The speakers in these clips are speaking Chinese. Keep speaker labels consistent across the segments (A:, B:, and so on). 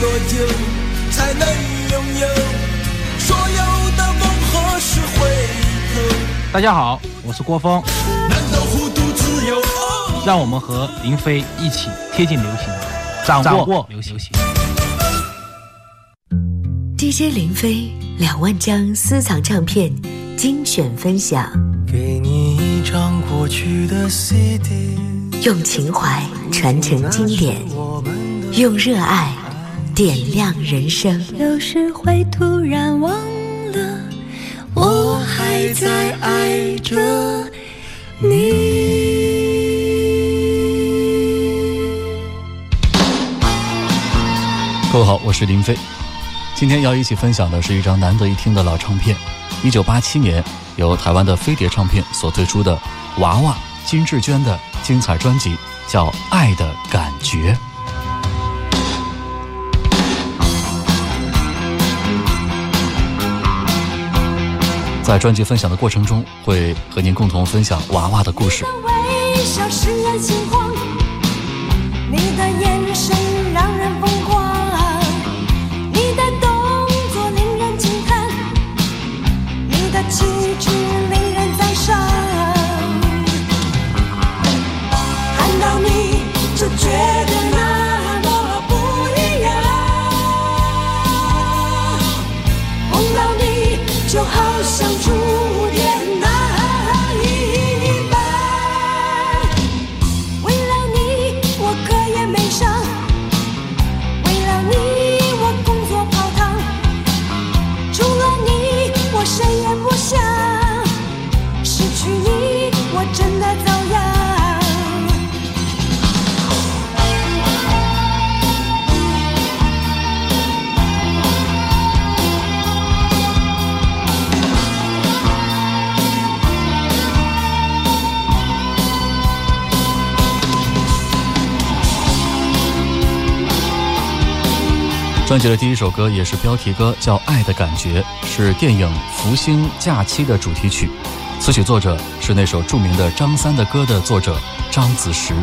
A: 多久才能拥有所有的梦何时回头？
B: 大家好，我是郭峰。
A: 难道糊涂自由？
B: 让我们和林飞一起贴近流行，掌握流行。
C: DJ 林飞两万张私藏唱片精选分享，
A: 给你一张过去的 CD，
C: 用情怀传承经典，用热爱点亮人生。
D: 有时会突然忘了，我还在爱着你。
E: 各位好，我是林飞。今天要一起分享的是一张难得一听的老唱片，一九八七年由台湾的飞碟唱片所推出的娃娃金志娟的精彩专辑，叫《爱的感觉》。在专辑分享的过程中，会和您共同分享娃娃的故事。专辑的第一首歌也是标题歌，叫《爱的感觉》，是电影《福星假期》的主题曲，词曲作者是那首著名的张三的歌的作者张子时。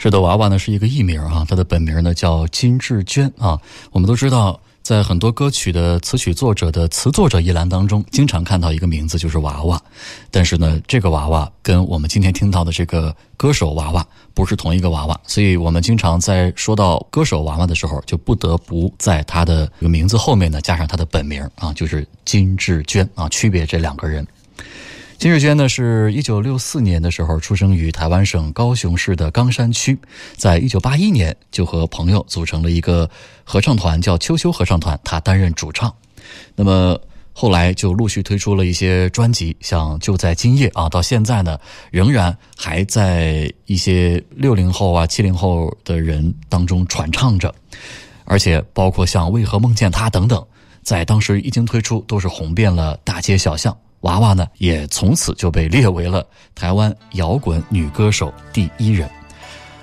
E: 这的娃娃呢是一个艺名啊，她的本名呢叫金志娟啊。我们都知道，在很多歌曲的词曲作者的词作者一栏当中，经常看到一个名字就是娃娃。但是呢，这个娃娃跟我们今天听到的这个歌手娃娃不是同一个娃娃，所以我们经常在说到歌手娃娃的时候，就不得不在他的名字后面呢加上他的本名啊，就是金志娟啊，区别这两个人。金日娟呢，是一九六四年的时候出生于台湾省高雄市的冈山区，在一九八一年就和朋友组成了一个合唱团，叫秋秋合唱团，她担任主唱。那么后来就陆续推出了一些专辑，像《就在今夜》啊，到现在呢仍然还在一些六零后啊、七零后的人当中传唱着，而且包括像《为何梦见他》等等，在当时一经推出都是红遍了大街小巷。娃娃呢，也从此就被列为了台湾摇滚女歌手第一人。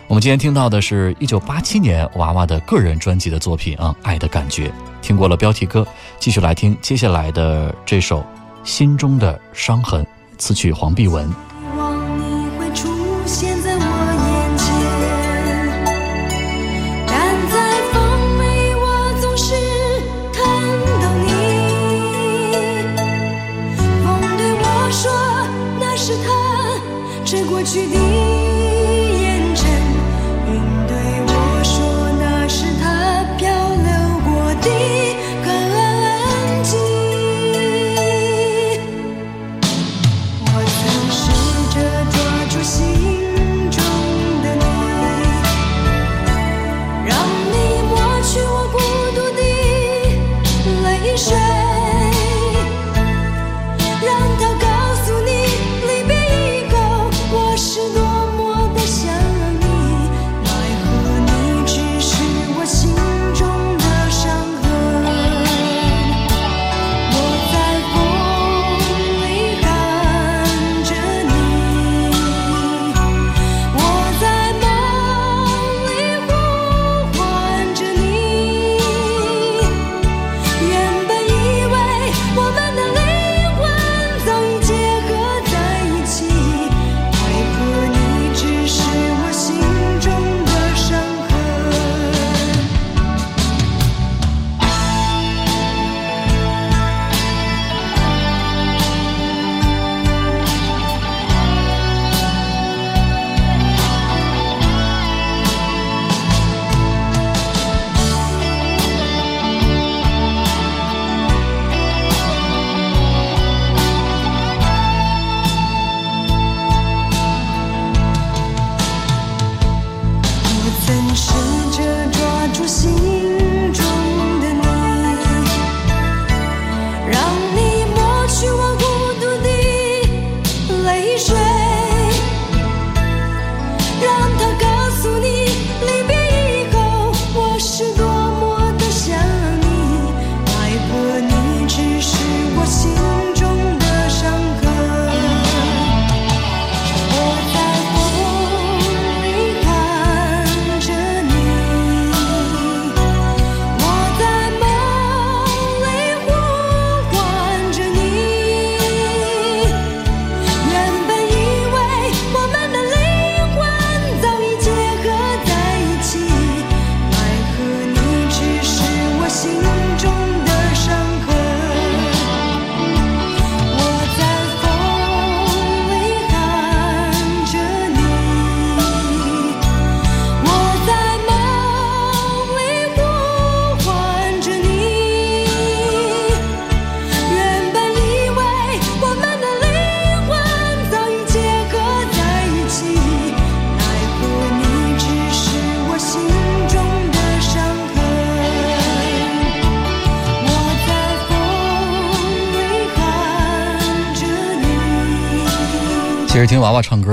E: 我们今天听到的是一九八七年娃娃的个人专辑的作品啊，《爱的感觉》。听过了标题歌，继续来听接下来的这首《心中的伤痕》，词曲黄碧文。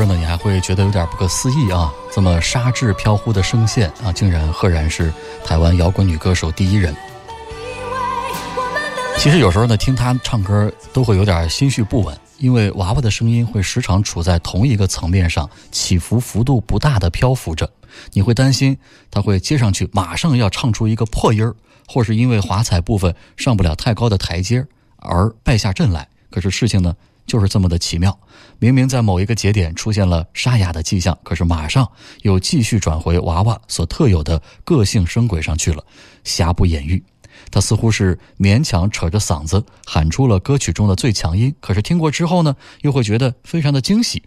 E: 娃娃唱歌呢，你还会觉得有点不可思议啊！这么沙质飘忽的声线啊，竟然赫然是台湾摇滚女歌手第一人。其实有时候呢，听她唱歌都会有点心绪不稳，因为娃娃的声音会时常处在同一个层面上，起伏幅度不大的漂浮着。你会担心她会接上去马上要唱出一个破音儿，或是因为华彩部分上不了太高的台阶而败下阵来。可是事情呢？就是这么的奇妙，明明在某一个节点出现了沙哑的迹象，可是马上又继续转回娃娃所特有的个性声轨上去了，瑕不掩瑜。他似乎是勉强扯着嗓子喊出了歌曲中的最强音，可是听过之后呢，又会觉得非常的惊喜，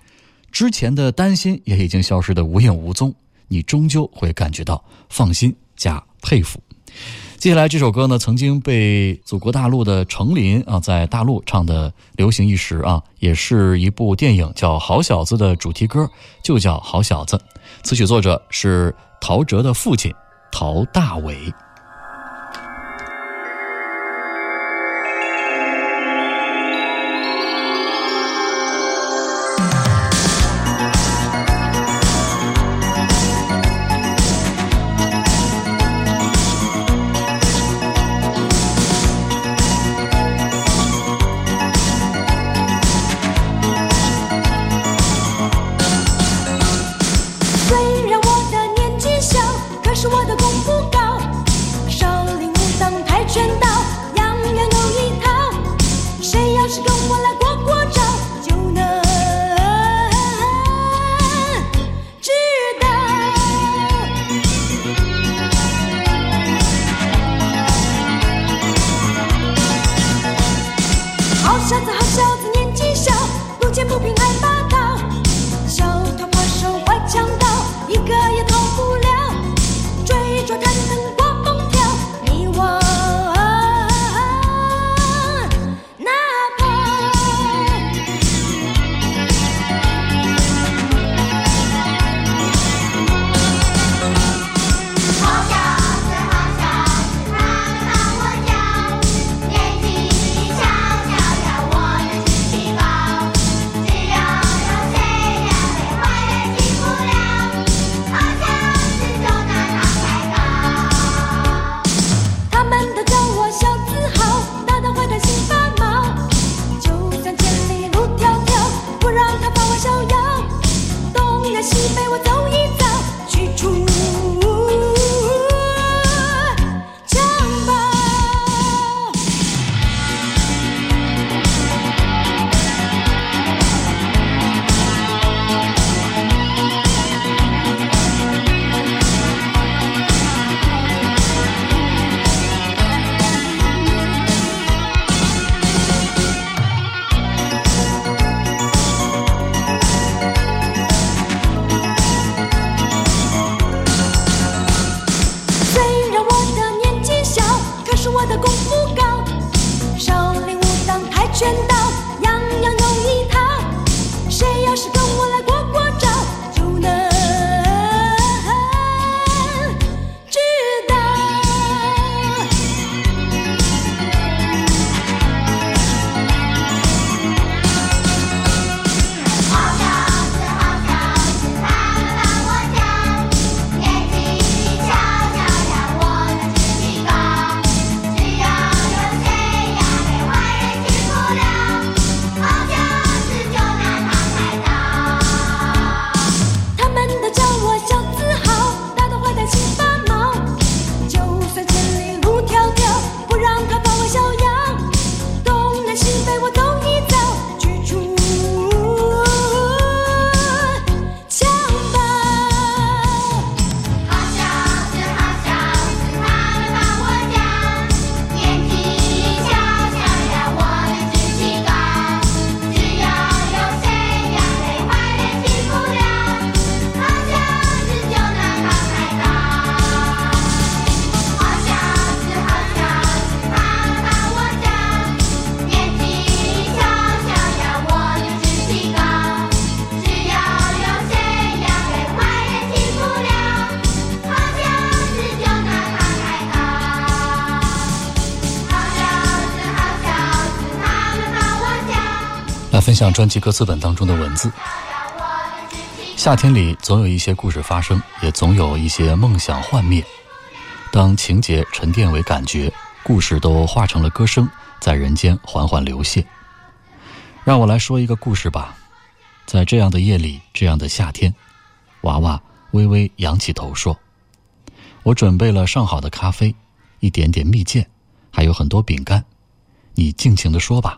E: 之前的担心也已经消失的无影无踪，你终究会感觉到放心加佩服。接下来这首歌呢，曾经被祖国大陆的程琳啊，在大陆唱的流行一时啊，也是一部电影叫《好小子》的主题歌，就叫《好小子》。词曲作者是陶喆的父亲陶大伟。分享专辑歌词本当中的文字。夏天里总有一些故事发生，也总有一些梦想幻灭。当情节沉淀为感觉，故事都化成了歌声，在人间缓缓流泻。让我来说一个故事吧。在这样的夜里，这样的夏天，娃娃微微仰起头说：“我准备了上好的咖啡，一点点蜜饯，还有很多饼干。你尽情的说吧。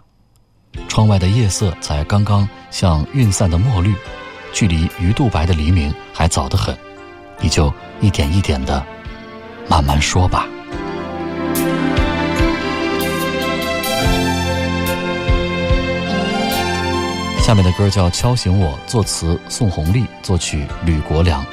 E: 窗外的夜色才刚刚像晕散的墨绿，距离鱼肚白的黎明还早得很。你就一点一点的慢慢说吧。”下面的歌叫《敲醒我》，作词宋红丽，作曲吕国良。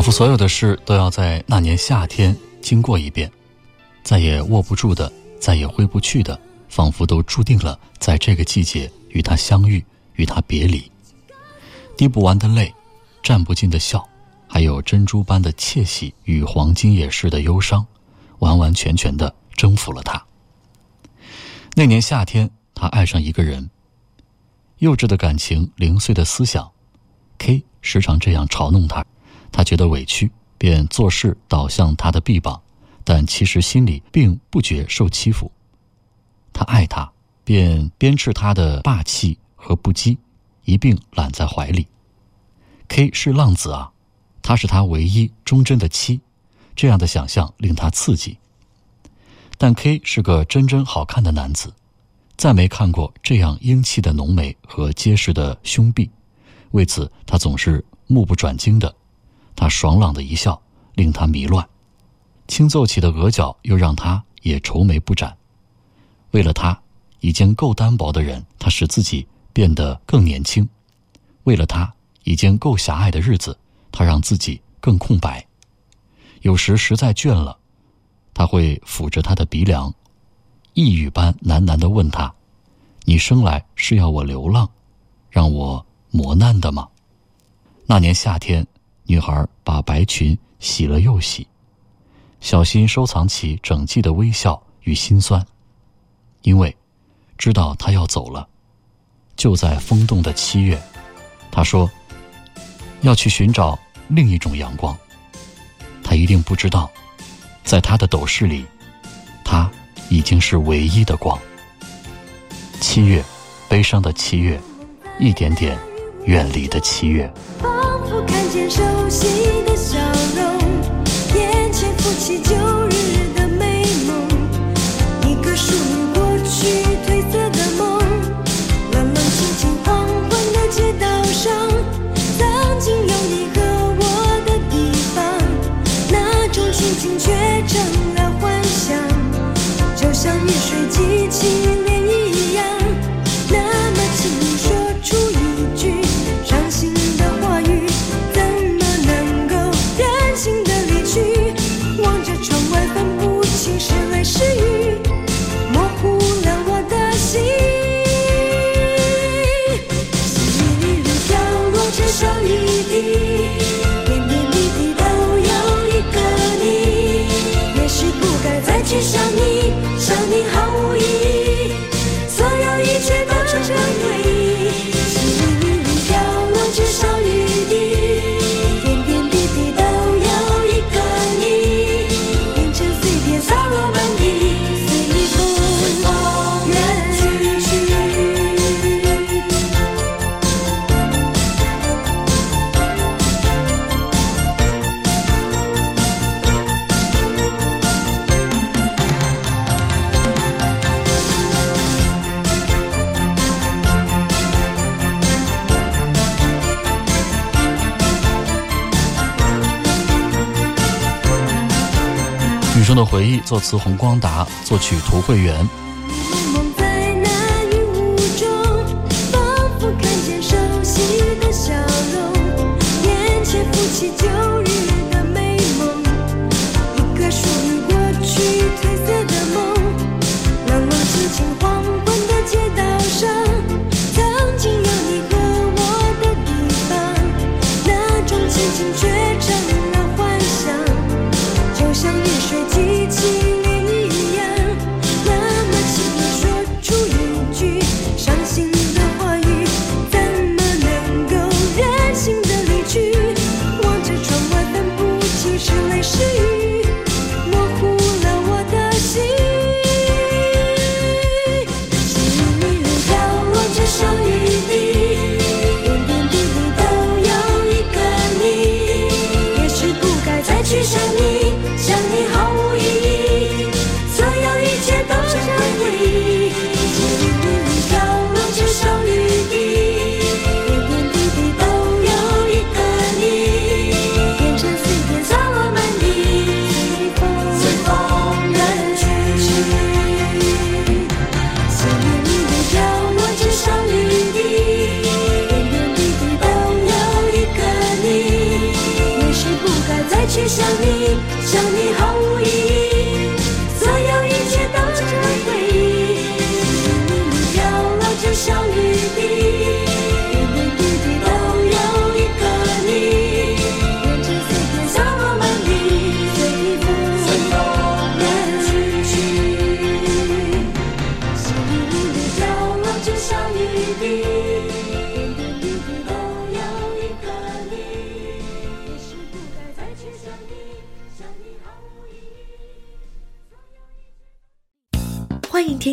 E: 仿佛所有的事都要在那年夏天经过一遍，再也握不住的，再也挥不去的，仿佛都注定了在这个季节与他相遇，与他别离。滴不完的泪，蘸不尽的笑，还有珍珠般的窃喜与黄金也似的忧伤，完完全全的征服了他。那年夏天，他爱上一个人，幼稚的感情，零碎的思想
D: ，K 时常这样嘲弄他，他觉得委屈，便做事倒向他的臂膀，但其实心里并不觉受欺负。他爱他，便鞭斥他的霸气和不羁，一并揽在怀里。K 是浪子啊，他是他唯一忠贞的妻，这样的想象令他刺激。但 K 是个真真好看的男子，再没看过这样英气的浓眉和结实的胸臂，为此他总是目不转睛的。他爽朗的一笑令他迷乱，轻奏起的额角又让他也愁眉不展。为了他，已经够单薄的人，他使自己变得更年轻；为了他，已经够狭隘的日子，他让自己更空白。有时实在倦了，他会抚着他的鼻梁，一语般喃喃的问他：“你生来是要我流浪，让我磨难的吗？”那年夏天，女孩把白裙洗了又洗，小心收藏起整季的微笑与心酸。因为知道她要走了，就在风动的七月，她说要去寻找另一种阳光。她一定不知道，在她的斗室里，她已经是唯一的光。七月，悲伤的七月，一点点远离的七月。
E: 渐熟悉。
D: 作词洪光达，作曲涂慧源。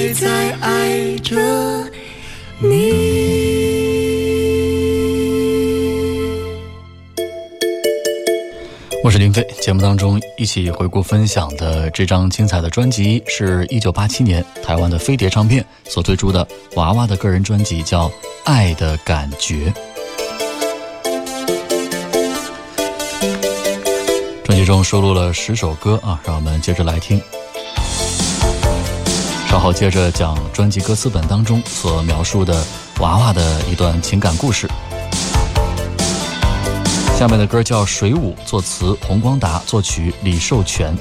D: 还在爱着你。
E: 我是林飞，节目当中一起回顾分享的这张精彩的专辑，是一九八七年台湾的飞碟唱片所推出的娃娃的个人专辑，叫《爱的感觉》。专辑中收录了十首歌啊，让我们接着来听。稍后接着讲专辑歌词本当中所描述的娃娃的一段情感故事。下面的歌叫《水舞》，作词洪光达，作曲李寿全。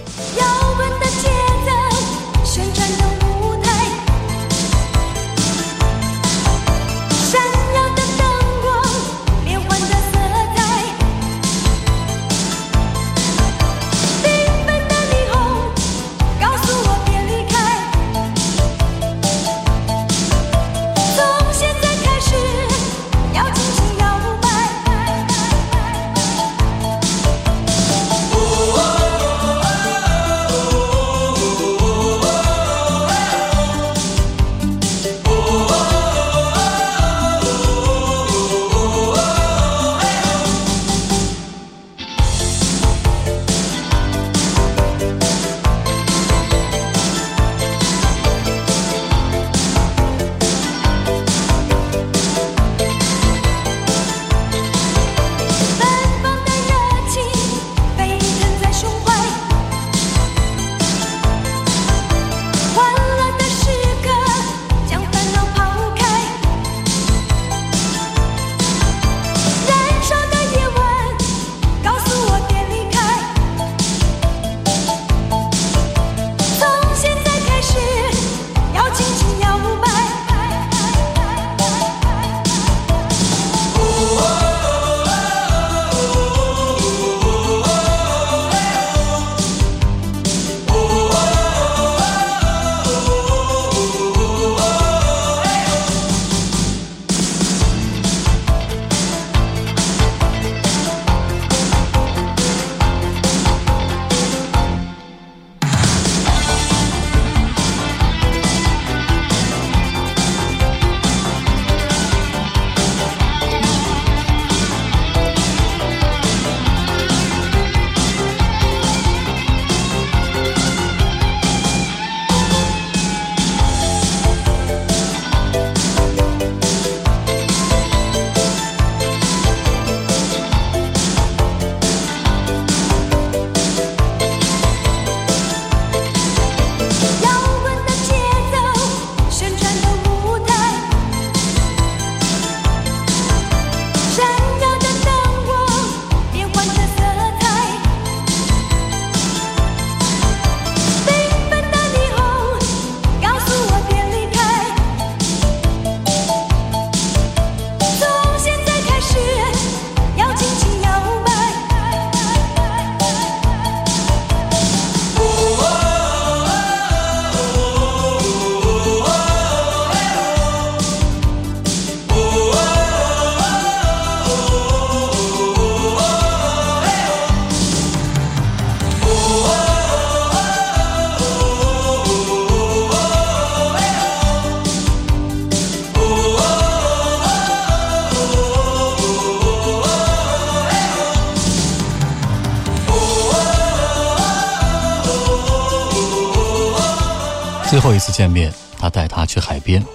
E: 一次见面，他带她去海边，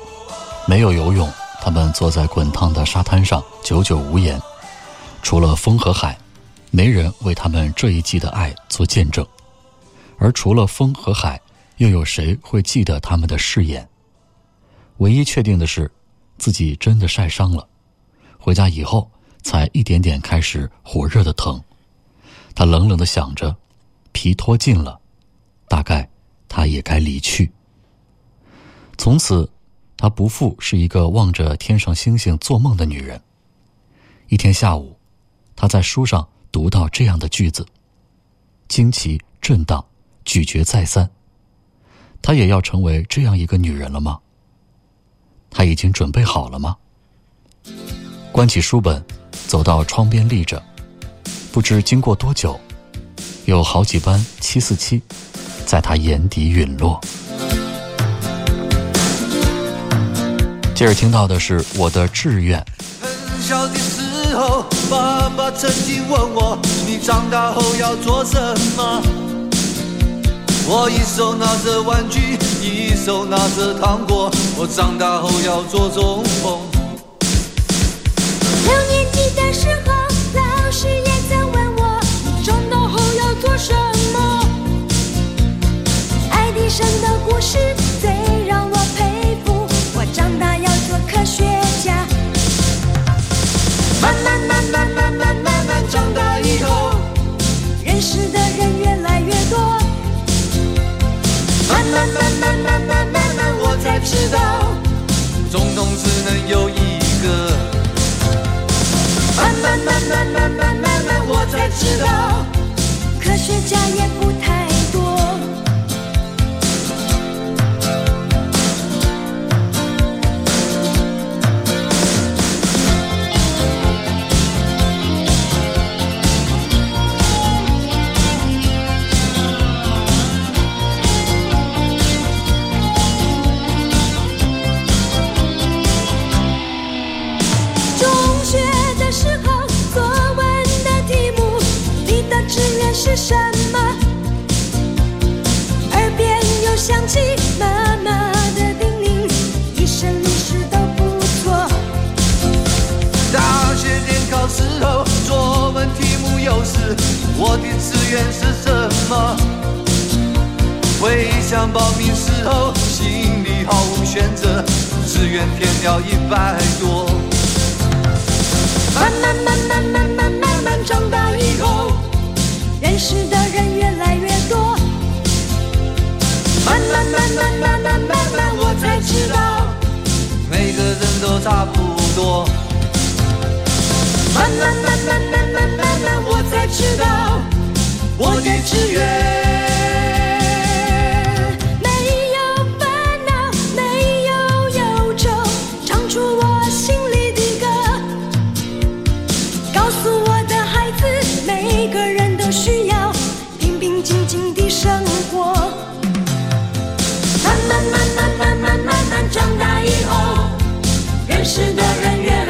E: 没有游泳，他们坐在滚烫的沙滩上，久久无言。除了风和海，没人为他们这一季的爱做见证。而除了风和海，又有谁会记得他们的誓言？唯一确定的是，自己真的晒伤了。回家以后，才一点点开始火热的疼。他冷冷的想着，皮脱尽了，大概他也该离去。
D: 从此，她不复是一个望着天上星星做梦的女人。一天下午，她在书上读到这样的句子：惊奇、震荡、咀嚼再三。她也要成为这样一个女人了吗？她已经准备好了吗？关起书本，走到窗边立着，不知经过多久，有好几班七四七，在她眼底陨落。接着听到的是我的志愿，
A: 很小的时候，爸爸曾经问我：“你长大后要做什么？”我一手拿着玩具，一手拿着糖果。我长大后要做中锋。
E: 六年级的时候，老师也曾问我，你长大后要做什么？爱迪生的故事识的人越来越多，
A: 慢慢慢慢慢慢慢慢我才知道，总统只能有一个。慢慢慢慢慢慢慢慢我才知道，
E: 科学家也不太愿是什么？
A: 回想报名时候，心里毫无选择，志愿填了一百多。慢慢慢慢慢慢慢慢长大以后，
E: 认识的人越来越多，
A: 慢慢慢慢慢慢慢慢我才知道，每个人都差不多。慢慢慢慢慢慢慢慢我才知道，我的志愿。
E: 没有烦恼，没有忧愁，唱出我心里的歌，告诉我的孩子，每个人都需要平平静静的生活。
A: 慢慢慢慢慢慢慢慢长大以后，认识的人越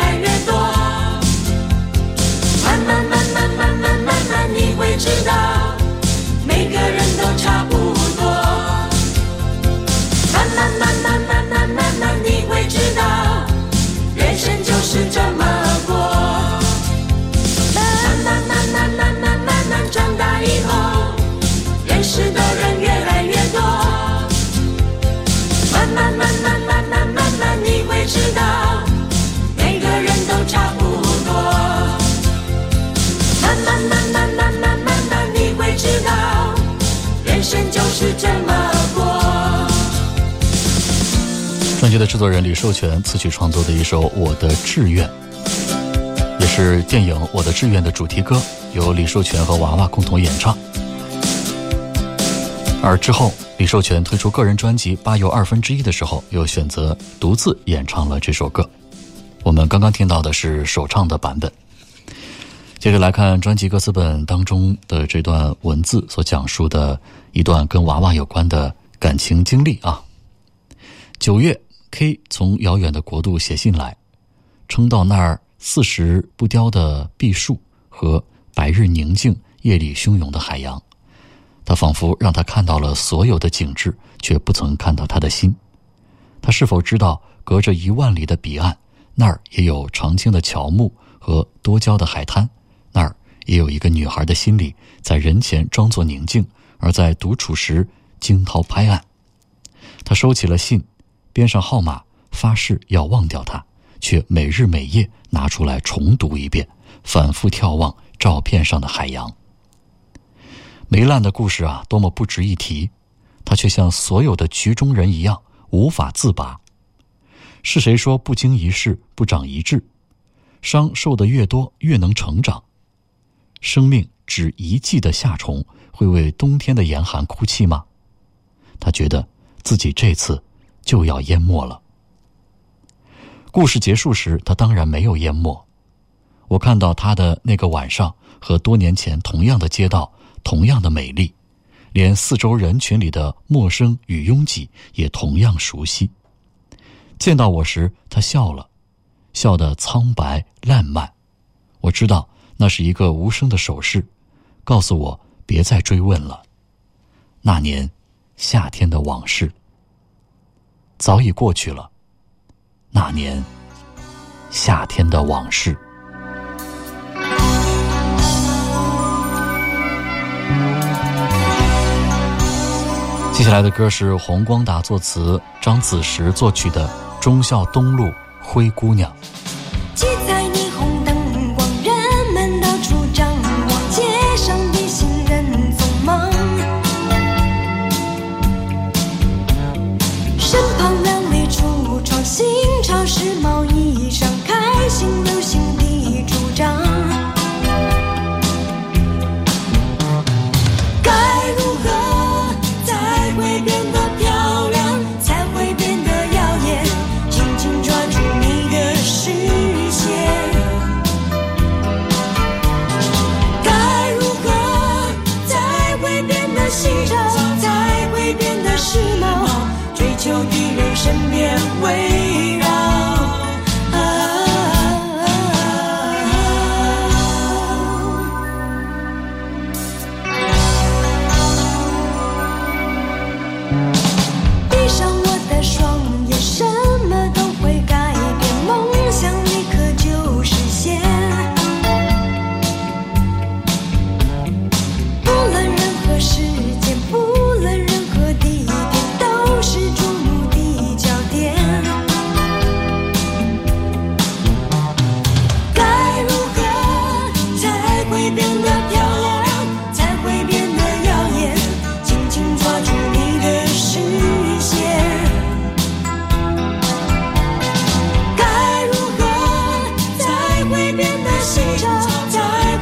A: 识的人越来越多。慢慢慢慢慢慢慢慢你会知道，每个人都差不多。慢慢慢慢慢慢慢慢你会知道，人生就是这么过。
D: 专辑的制作人李寿全词曲创作的一首《我的志愿》，也是电影《我的志愿》的主题歌，由李寿全和娃娃共同演唱。而之后，李寿全推出个人专辑《八又二分之一》的时候，又选择独自演唱了这首歌。我们刚刚听到的是首唱的版本。接着来看专辑歌词本当中的这段文字所讲述的一段跟娃娃有关的感情经历啊。九月，K 从遥远的国度写信来，称到那儿四时不凋的碧树和白日宁静、夜里汹涌的海洋。他仿佛让他看到了所有的景致，却不曾看到他的心。他是否知道，隔着一万里的彼岸，那儿也有常青的乔木和多娇的海滩？那儿也有一个女孩的心里，在人前装作宁静，而在独处时惊涛拍岸。他收起了信，编上号码，发誓要忘掉它，却每日每夜拿出来重读一遍，反复眺望照片上的海洋。梅兰的故事啊，多么不值一提，他却像所有的局中人一样，无法自拔。是谁说不经一事不长一智？伤受得越多，越能成长。生命只一季的夏虫，会为冬天的严寒哭泣吗？他觉得自己这次就要淹没了。故事结束时，他当然没有淹没。我看到他的那个晚上和多年前同样的街道，同样的美丽，连四周人群里的陌生与拥挤也同样熟悉。见到我时，他笑了，笑得苍白烂漫。我知道那是一个无声的手势，告诉我别再追问了。那年夏天的往事早已过去了。那年夏天的往事。接下来的歌是洪光达作词、张子时作曲的《忠孝东路灰姑娘》。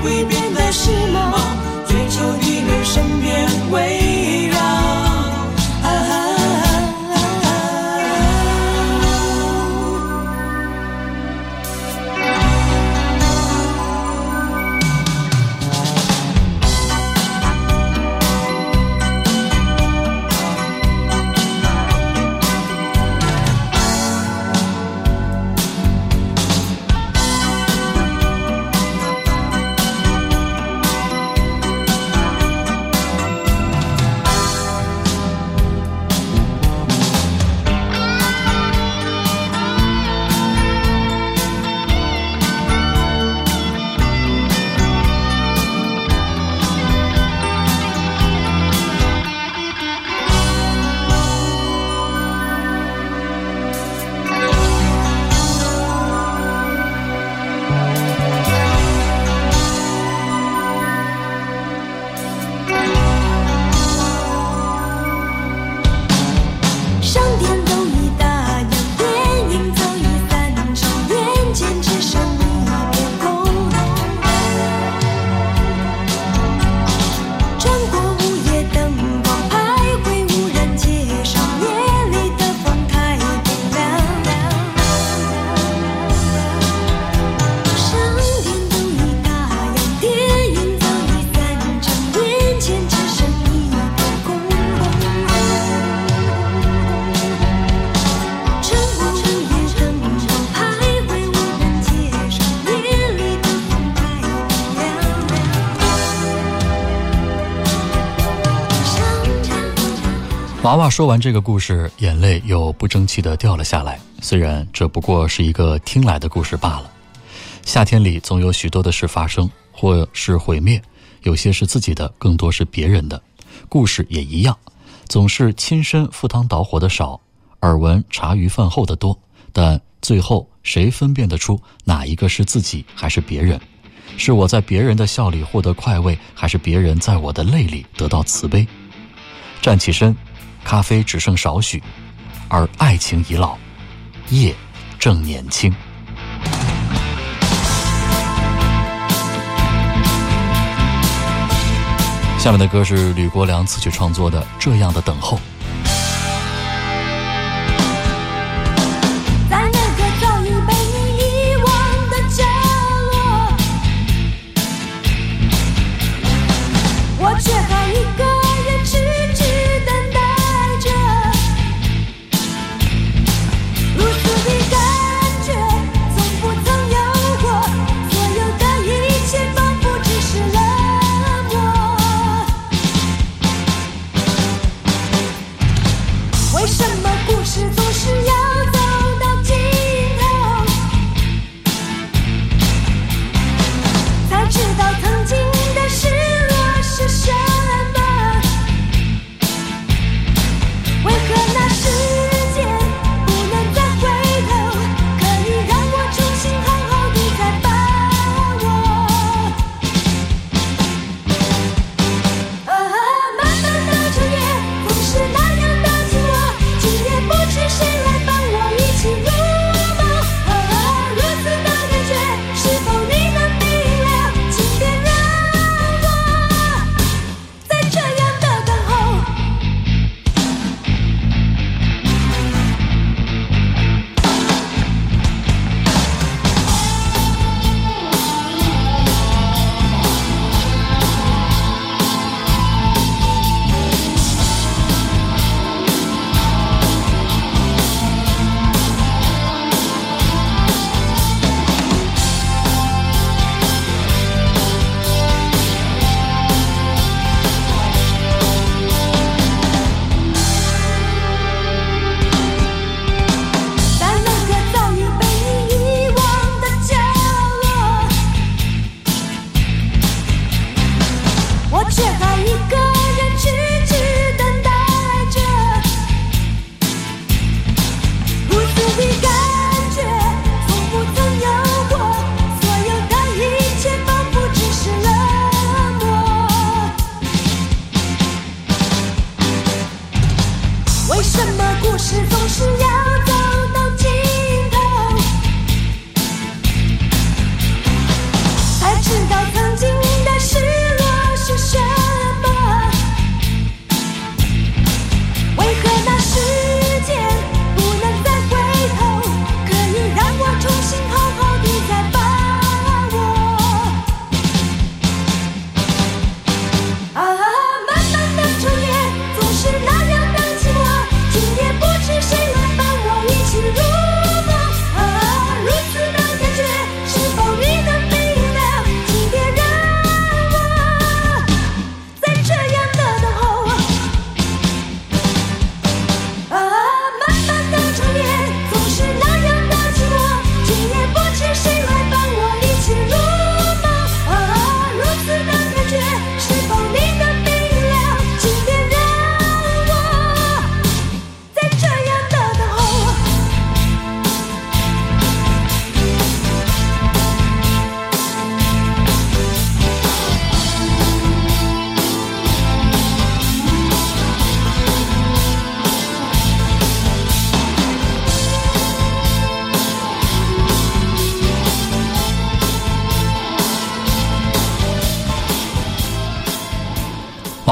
E: 会变得时
D: 娃娃说完这个故事，眼泪又不争气的掉了下来。虽然这不过是一个听来的故事罢了。夏天里总有许多的事发生，或是毁灭，有些是自己的，更多是别人的。故事也一样，总是亲身赴汤蹈火的少，耳闻茶余饭后的多。但最后谁分辨得出哪一个是自己还是别人？是我在别人的笑里获得快慰，还是别人在我的泪里得到慈悲？站起身，咖啡只剩少许，
E: 而爱情已老。夜正年轻。下面的歌是吕国良词曲创作的《这样的等候》。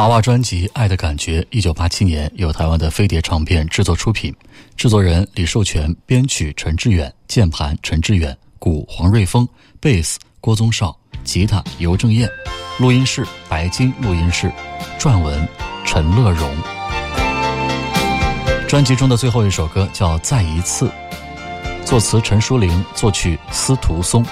E: 娃娃专辑《爱的感觉》，一九八七年由台湾的飞碟唱片制作出品，制作人李寿全，编曲陈志远，键盘陈志远，鼓黄瑞峰，贝斯郭宗绍，吉他尤正彦，录音室白金录音室，撰文陈乐荣。专辑中的最后一首歌叫《再一次》，作词陈淑玲，作曲司徒松。